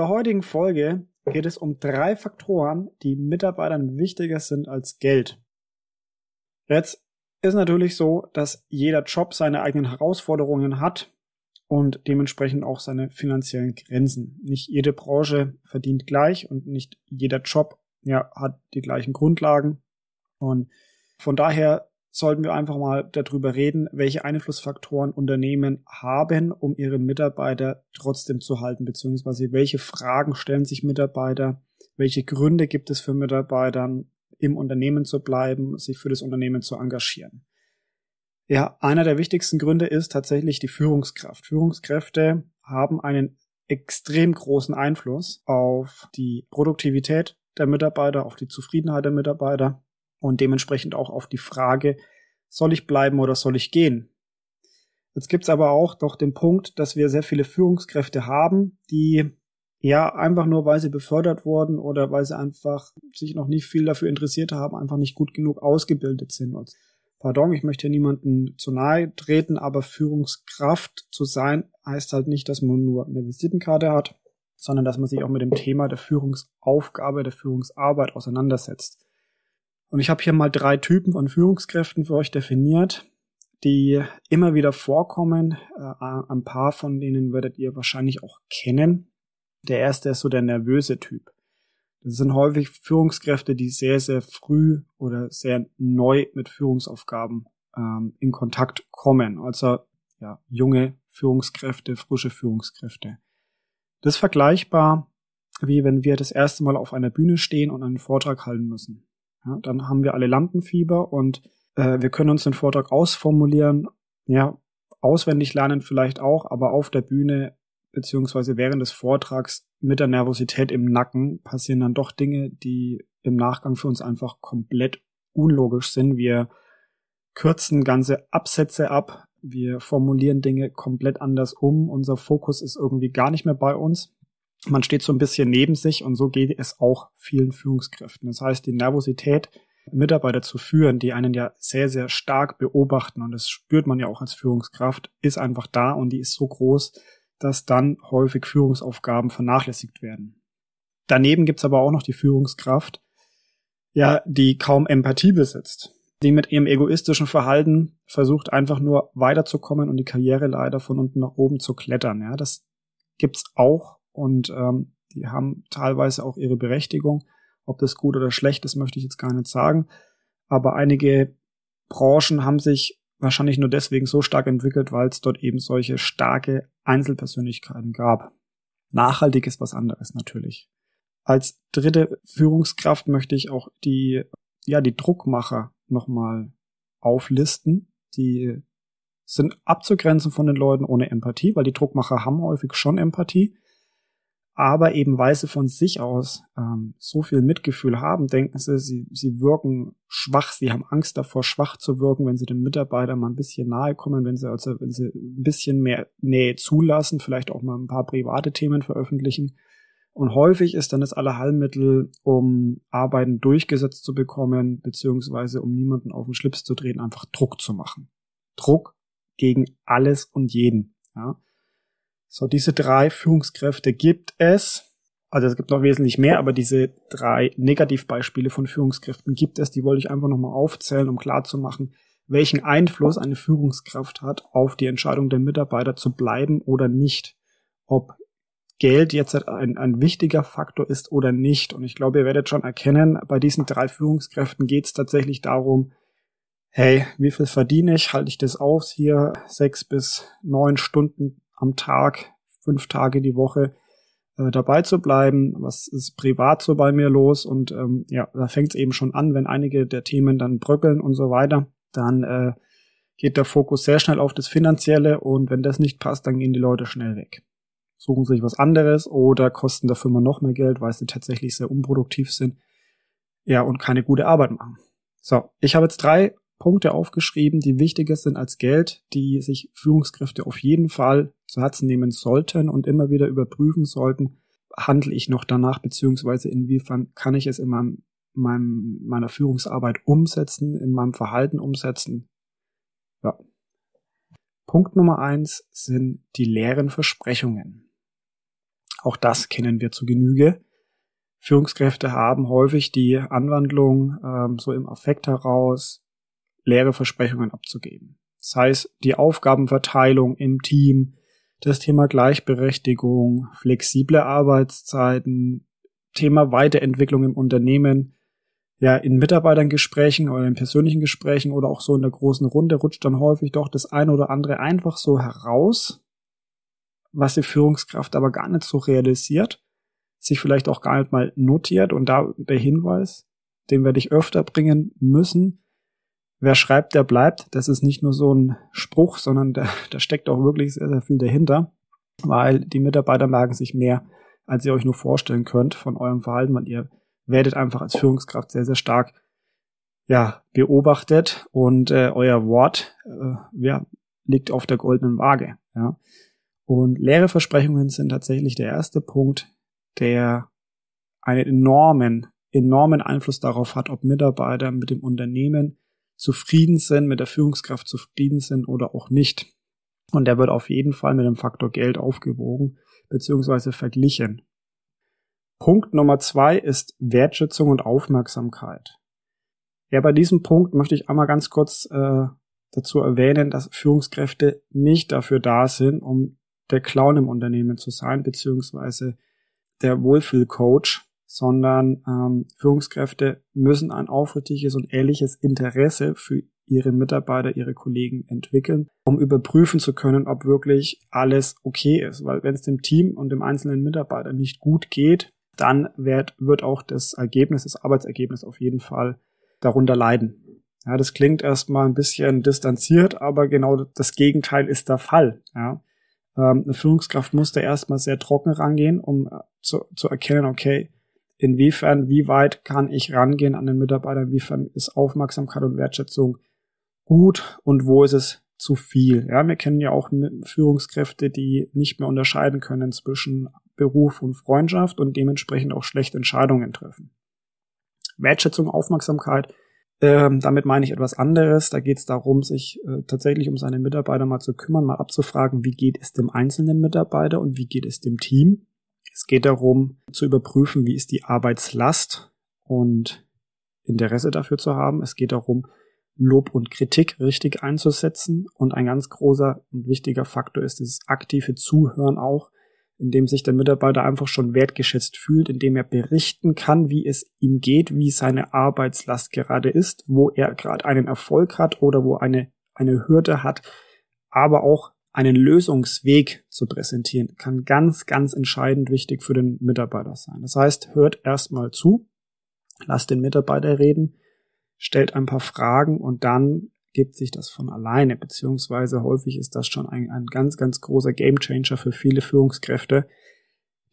der heutigen Folge geht es um drei Faktoren, die Mitarbeitern wichtiger sind als Geld. Jetzt ist natürlich so, dass jeder Job seine eigenen Herausforderungen hat und dementsprechend auch seine finanziellen Grenzen. Nicht jede Branche verdient gleich und nicht jeder Job ja, hat die gleichen Grundlagen. Und von daher sollten wir einfach mal darüber reden, welche Einflussfaktoren Unternehmen haben, um ihre Mitarbeiter trotzdem zu halten, beziehungsweise welche Fragen stellen sich Mitarbeiter, welche Gründe gibt es für Mitarbeitern, im Unternehmen zu bleiben, sich für das Unternehmen zu engagieren. Ja, einer der wichtigsten Gründe ist tatsächlich die Führungskraft. Führungskräfte haben einen extrem großen Einfluss auf die Produktivität der Mitarbeiter, auf die Zufriedenheit der Mitarbeiter und dementsprechend auch auf die Frage, soll ich bleiben oder soll ich gehen? Jetzt gibt's aber auch noch den Punkt, dass wir sehr viele Führungskräfte haben, die ja einfach nur, weil sie befördert wurden oder weil sie einfach sich noch nicht viel dafür interessiert haben, einfach nicht gut genug ausgebildet sind. Und pardon, ich möchte niemanden zu nahe treten, aber Führungskraft zu sein heißt halt nicht, dass man nur eine Visitenkarte hat, sondern dass man sich auch mit dem Thema der Führungsaufgabe, der Führungsarbeit auseinandersetzt. Und ich habe hier mal drei Typen von Führungskräften für euch definiert, die immer wieder vorkommen. Äh, ein paar von denen werdet ihr wahrscheinlich auch kennen. Der erste ist so der nervöse Typ. Das sind häufig Führungskräfte, die sehr, sehr früh oder sehr neu mit Führungsaufgaben ähm, in Kontakt kommen. Also ja, junge Führungskräfte, frische Führungskräfte. Das ist vergleichbar, wie wenn wir das erste Mal auf einer Bühne stehen und einen Vortrag halten müssen. Ja, dann haben wir alle Lampenfieber und äh, wir können uns den Vortrag ausformulieren, ja, auswendig lernen vielleicht auch, aber auf der Bühne beziehungsweise während des Vortrags mit der Nervosität im Nacken passieren dann doch Dinge, die im Nachgang für uns einfach komplett unlogisch sind. Wir kürzen ganze Absätze ab, wir formulieren Dinge komplett anders um, unser Fokus ist irgendwie gar nicht mehr bei uns man steht so ein bisschen neben sich und so geht es auch vielen Führungskräften. Das heißt, die Nervosität, Mitarbeiter zu führen, die einen ja sehr, sehr stark beobachten und das spürt man ja auch als Führungskraft, ist einfach da und die ist so groß, dass dann häufig Führungsaufgaben vernachlässigt werden. Daneben gibt's aber auch noch die Führungskraft, ja, die kaum Empathie besitzt, die mit ihrem egoistischen Verhalten versucht einfach nur weiterzukommen und die Karriere leider von unten nach oben zu klettern. Ja, das gibt's auch und ähm, die haben teilweise auch ihre Berechtigung. Ob das gut oder schlecht ist, möchte ich jetzt gar nicht sagen. Aber einige Branchen haben sich wahrscheinlich nur deswegen so stark entwickelt, weil es dort eben solche starke Einzelpersönlichkeiten gab. Nachhaltig ist was anderes natürlich. Als dritte Führungskraft möchte ich auch die, ja, die Druckmacher nochmal auflisten. Die sind abzugrenzen von den Leuten ohne Empathie, weil die Druckmacher haben häufig schon Empathie aber eben weil sie von sich aus ähm, so viel Mitgefühl haben, denken sie, sie, sie wirken schwach, sie haben Angst davor, schwach zu wirken, wenn sie den Mitarbeitern mal ein bisschen nahe kommen, wenn sie also, wenn sie ein bisschen mehr Nähe zulassen, vielleicht auch mal ein paar private Themen veröffentlichen. Und häufig ist dann das Allerheilmittel, um Arbeiten durchgesetzt zu bekommen, beziehungsweise um niemanden auf den Schlips zu drehen, einfach Druck zu machen. Druck gegen alles und jeden. Ja. So, diese drei Führungskräfte gibt es. Also es gibt noch wesentlich mehr, aber diese drei Negativbeispiele von Führungskräften gibt es. Die wollte ich einfach nochmal aufzählen, um klarzumachen, welchen Einfluss eine Führungskraft hat auf die Entscheidung der Mitarbeiter zu bleiben oder nicht. Ob Geld jetzt ein, ein wichtiger Faktor ist oder nicht. Und ich glaube, ihr werdet schon erkennen, bei diesen drei Führungskräften geht es tatsächlich darum, hey, wie viel verdiene ich? Halte ich das aus, hier sechs bis neun Stunden am Tag, fünf Tage die Woche äh, dabei zu bleiben. Was ist privat so bei mir los? Und ähm, ja, da fängt es eben schon an, wenn einige der Themen dann bröckeln und so weiter, dann äh, geht der Fokus sehr schnell auf das Finanzielle und wenn das nicht passt, dann gehen die Leute schnell weg. Suchen sich was anderes oder kosten der Firma noch mehr Geld, weil sie tatsächlich sehr unproduktiv sind. Ja, und keine gute Arbeit machen. So, ich habe jetzt drei Punkte aufgeschrieben, die wichtiger sind als Geld, die sich Führungskräfte auf jeden Fall zu Herzen nehmen sollten und immer wieder überprüfen sollten, handle ich noch danach, beziehungsweise inwiefern kann ich es in meinem, meinem, meiner Führungsarbeit umsetzen, in meinem Verhalten umsetzen. Ja. Punkt Nummer eins sind die leeren Versprechungen. Auch das kennen wir zu Genüge. Führungskräfte haben häufig die Anwandlung, ähm, so im Affekt heraus, leere Versprechungen abzugeben. Das heißt, die Aufgabenverteilung im Team, das Thema Gleichberechtigung, flexible Arbeitszeiten, Thema Weiterentwicklung im Unternehmen, ja, in Mitarbeitergesprächen oder in persönlichen Gesprächen oder auch so in der großen Runde rutscht dann häufig doch das eine oder andere einfach so heraus, was die Führungskraft aber gar nicht so realisiert, sich vielleicht auch gar nicht mal notiert und da der Hinweis, den werde ich öfter bringen müssen. Wer schreibt, der bleibt. Das ist nicht nur so ein Spruch, sondern da, da steckt auch wirklich sehr, sehr viel dahinter, weil die Mitarbeiter merken sich mehr, als ihr euch nur vorstellen könnt von eurem Verhalten, weil ihr werdet einfach als Führungskraft sehr, sehr stark ja, beobachtet und äh, euer Wort äh, ja, liegt auf der goldenen Waage. Ja. Und leere Versprechungen sind tatsächlich der erste Punkt, der einen enormen, enormen Einfluss darauf hat, ob Mitarbeiter mit dem Unternehmen zufrieden sind, mit der Führungskraft zufrieden sind oder auch nicht. Und der wird auf jeden Fall mit dem Faktor Geld aufgewogen bzw. verglichen. Punkt Nummer zwei ist Wertschätzung und Aufmerksamkeit. Ja, bei diesem Punkt möchte ich einmal ganz kurz äh, dazu erwähnen, dass Führungskräfte nicht dafür da sind, um der Clown im Unternehmen zu sein, beziehungsweise der Wohlfühlcoach, sondern ähm, Führungskräfte müssen ein aufrichtiges und ehrliches Interesse für ihre Mitarbeiter, ihre Kollegen entwickeln, um überprüfen zu können, ob wirklich alles okay ist. Weil wenn es dem Team und dem einzelnen Mitarbeiter nicht gut geht, dann wird, wird auch das Ergebnis, das Arbeitsergebnis auf jeden Fall darunter leiden. Ja, das klingt erstmal ein bisschen distanziert, aber genau das Gegenteil ist der Fall. Ja. Ähm, eine Führungskraft muss da erstmal sehr trocken rangehen, um äh, zu, zu erkennen, okay, inwiefern, wie weit kann ich rangehen an den Mitarbeiter, inwiefern ist Aufmerksamkeit und Wertschätzung gut und wo ist es zu viel. Ja, wir kennen ja auch Führungskräfte, die nicht mehr unterscheiden können zwischen Beruf und Freundschaft und dementsprechend auch schlechte Entscheidungen treffen. Wertschätzung, Aufmerksamkeit, ähm, damit meine ich etwas anderes. Da geht es darum, sich äh, tatsächlich um seine Mitarbeiter mal zu kümmern, mal abzufragen, wie geht es dem einzelnen Mitarbeiter und wie geht es dem Team. Es geht darum, zu überprüfen, wie ist die Arbeitslast und Interesse dafür zu haben. Es geht darum, Lob und Kritik richtig einzusetzen. Und ein ganz großer und wichtiger Faktor ist dieses aktive Zuhören auch, in dem sich der Mitarbeiter einfach schon wertgeschätzt fühlt, in dem er berichten kann, wie es ihm geht, wie seine Arbeitslast gerade ist, wo er gerade einen Erfolg hat oder wo eine, eine Hürde hat, aber auch einen Lösungsweg zu präsentieren, kann ganz, ganz entscheidend wichtig für den Mitarbeiter sein. Das heißt, hört erstmal zu, lasst den Mitarbeiter reden, stellt ein paar Fragen und dann gibt sich das von alleine, beziehungsweise häufig ist das schon ein, ein ganz, ganz großer Gamechanger für viele Führungskräfte,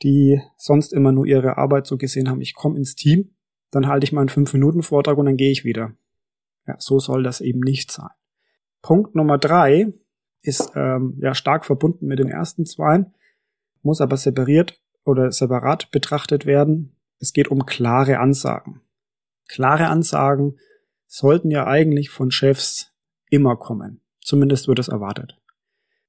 die sonst immer nur ihre Arbeit so gesehen haben, ich komme ins Team, dann halte ich meinen 5-Minuten-Vortrag und dann gehe ich wieder. Ja, so soll das eben nicht sein. Punkt Nummer drei ist ähm, ja stark verbunden mit den ersten zwei, muss aber separiert oder separat betrachtet werden. Es geht um klare Ansagen. Klare Ansagen sollten ja eigentlich von Chefs immer kommen. Zumindest wird es erwartet.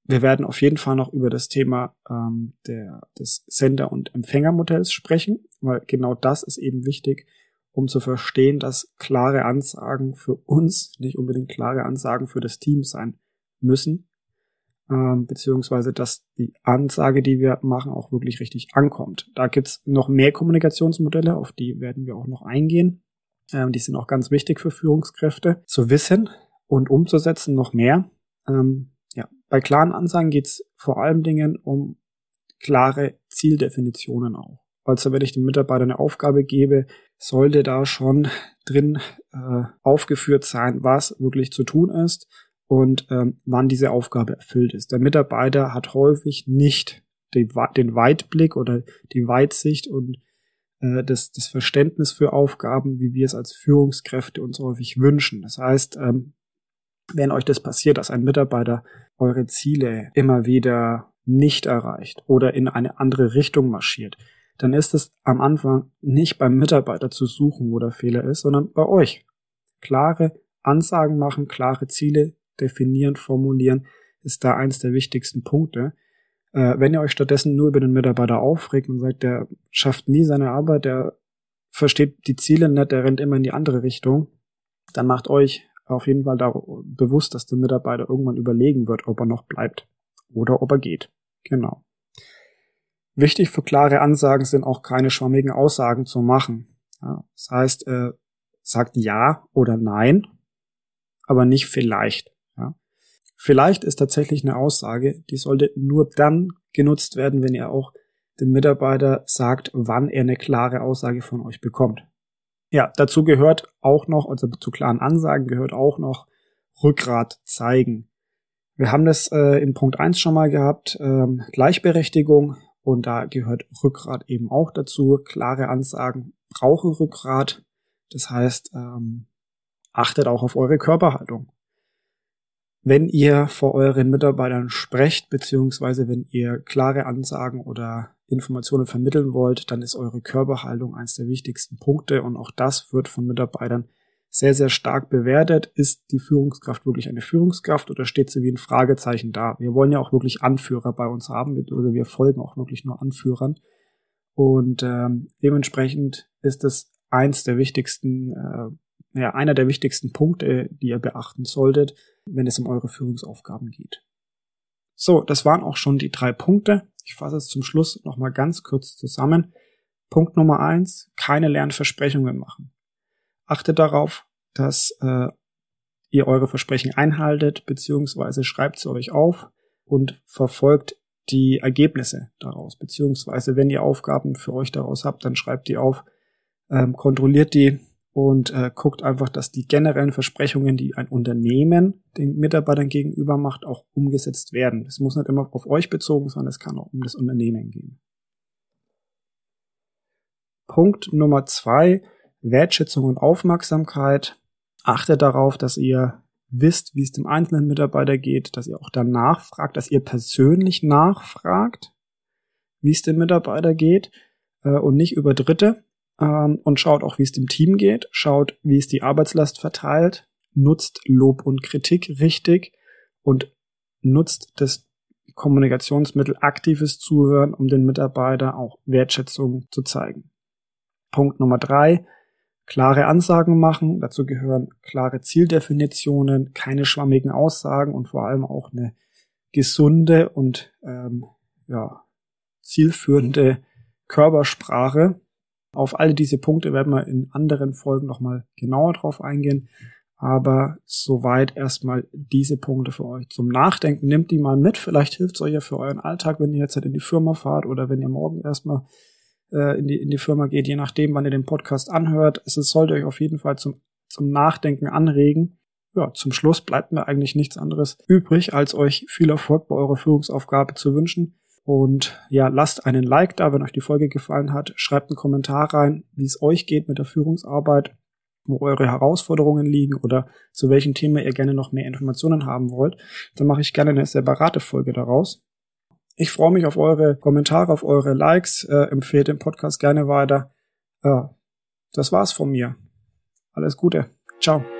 Wir werden auf jeden Fall noch über das Thema ähm, der, des Sender- und Empfängermodells sprechen, weil genau das ist eben wichtig, um zu verstehen, dass klare Ansagen für uns nicht unbedingt klare Ansagen für das Team sein müssen, ähm, beziehungsweise dass die Ansage, die wir machen, auch wirklich richtig ankommt. Da gibt's noch mehr Kommunikationsmodelle, auf die werden wir auch noch eingehen. Ähm, die sind auch ganz wichtig für Führungskräfte zu wissen und umzusetzen noch mehr. Ähm, ja, bei klaren Ansagen geht's vor allen Dingen um klare Zieldefinitionen auch. Also wenn ich dem Mitarbeiter eine Aufgabe gebe, sollte da schon drin äh, aufgeführt sein, was wirklich zu tun ist und ähm, wann diese Aufgabe erfüllt ist. Der Mitarbeiter hat häufig nicht den, den Weitblick oder die Weitsicht und äh, das, das Verständnis für Aufgaben, wie wir es als Führungskräfte uns häufig wünschen. Das heißt, ähm, wenn euch das passiert, dass ein Mitarbeiter eure Ziele immer wieder nicht erreicht oder in eine andere Richtung marschiert, dann ist es am Anfang nicht beim Mitarbeiter zu suchen, wo der Fehler ist, sondern bei euch. Klare Ansagen machen, klare Ziele definieren, formulieren, ist da eins der wichtigsten Punkte. Äh, wenn ihr euch stattdessen nur über den Mitarbeiter aufregt und sagt, der schafft nie seine Arbeit, der versteht die Ziele nicht, der rennt immer in die andere Richtung, dann macht euch auf jeden Fall da bewusst, dass der Mitarbeiter irgendwann überlegen wird, ob er noch bleibt oder ob er geht. Genau. Wichtig für klare Ansagen sind auch keine schwammigen Aussagen zu machen. Ja, das heißt, äh, sagt ja oder nein, aber nicht vielleicht. Ja. Vielleicht ist tatsächlich eine Aussage, die sollte nur dann genutzt werden, wenn ihr auch dem Mitarbeiter sagt, wann er eine klare Aussage von euch bekommt. Ja, dazu gehört auch noch, also zu klaren Ansagen gehört auch noch Rückgrat zeigen. Wir haben das äh, in Punkt 1 schon mal gehabt, ähm, Gleichberechtigung und da gehört Rückgrat eben auch dazu. Klare Ansagen brauchen Rückgrat. Das heißt, ähm, achtet auch auf eure Körperhaltung. Wenn ihr vor euren Mitarbeitern sprecht, beziehungsweise wenn ihr klare Ansagen oder Informationen vermitteln wollt, dann ist eure Körperhaltung eines der wichtigsten Punkte und auch das wird von Mitarbeitern sehr, sehr stark bewertet. Ist die Führungskraft wirklich eine Führungskraft oder steht sie wie ein Fragezeichen da? Wir wollen ja auch wirklich Anführer bei uns haben, oder wir folgen auch wirklich nur Anführern. Und ähm, dementsprechend ist es eins der wichtigsten, äh, ja, einer der wichtigsten Punkte, die ihr beachten solltet, wenn es um eure Führungsaufgaben geht. So, das waren auch schon die drei Punkte. Ich fasse es zum Schluss nochmal ganz kurz zusammen. Punkt Nummer eins, keine Lernversprechungen machen. Achtet darauf, dass äh, ihr eure Versprechen einhaltet, beziehungsweise schreibt sie euch auf und verfolgt die Ergebnisse daraus, beziehungsweise wenn ihr Aufgaben für euch daraus habt, dann schreibt die auf, ähm, kontrolliert die und äh, guckt einfach, dass die generellen Versprechungen, die ein Unternehmen den Mitarbeitern gegenüber macht, auch umgesetzt werden. Das muss nicht immer auf euch bezogen sein, es kann auch um das Unternehmen gehen. Punkt Nummer zwei, Wertschätzung und Aufmerksamkeit. Achtet darauf, dass ihr wisst, wie es dem einzelnen Mitarbeiter geht, dass ihr auch danach fragt, dass ihr persönlich nachfragt, wie es dem Mitarbeiter geht äh, und nicht über Dritte ähm, und schaut auch, wie es dem Team geht, schaut, wie es die Arbeitslast verteilt, nutzt Lob und Kritik richtig und nutzt das Kommunikationsmittel aktives Zuhören, um den Mitarbeiter auch Wertschätzung zu zeigen. Punkt Nummer drei, klare Ansagen machen. Dazu gehören klare Zieldefinitionen, keine schwammigen Aussagen und vor allem auch eine gesunde und ähm, ja, zielführende Körpersprache, auf alle diese Punkte werden wir in anderen Folgen nochmal genauer drauf eingehen. Aber soweit erstmal diese Punkte für euch zum Nachdenken. Nehmt die mal mit. Vielleicht hilft es euch ja für euren Alltag, wenn ihr jetzt halt in die Firma fahrt oder wenn ihr morgen erstmal äh, in, die, in die Firma geht, je nachdem, wann ihr den Podcast anhört. Es sollte euch auf jeden Fall zum, zum Nachdenken anregen. Ja, zum Schluss bleibt mir eigentlich nichts anderes übrig, als euch viel Erfolg bei eurer Führungsaufgabe zu wünschen. Und ja, lasst einen Like da, wenn euch die Folge gefallen hat. Schreibt einen Kommentar rein, wie es euch geht mit der Führungsarbeit, wo eure Herausforderungen liegen oder zu welchem Thema ihr gerne noch mehr Informationen haben wollt. Dann mache ich gerne eine separate Folge daraus. Ich freue mich auf eure Kommentare, auf eure Likes. Äh, empfehlt den Podcast gerne weiter. Äh, das war's von mir. Alles Gute. Ciao.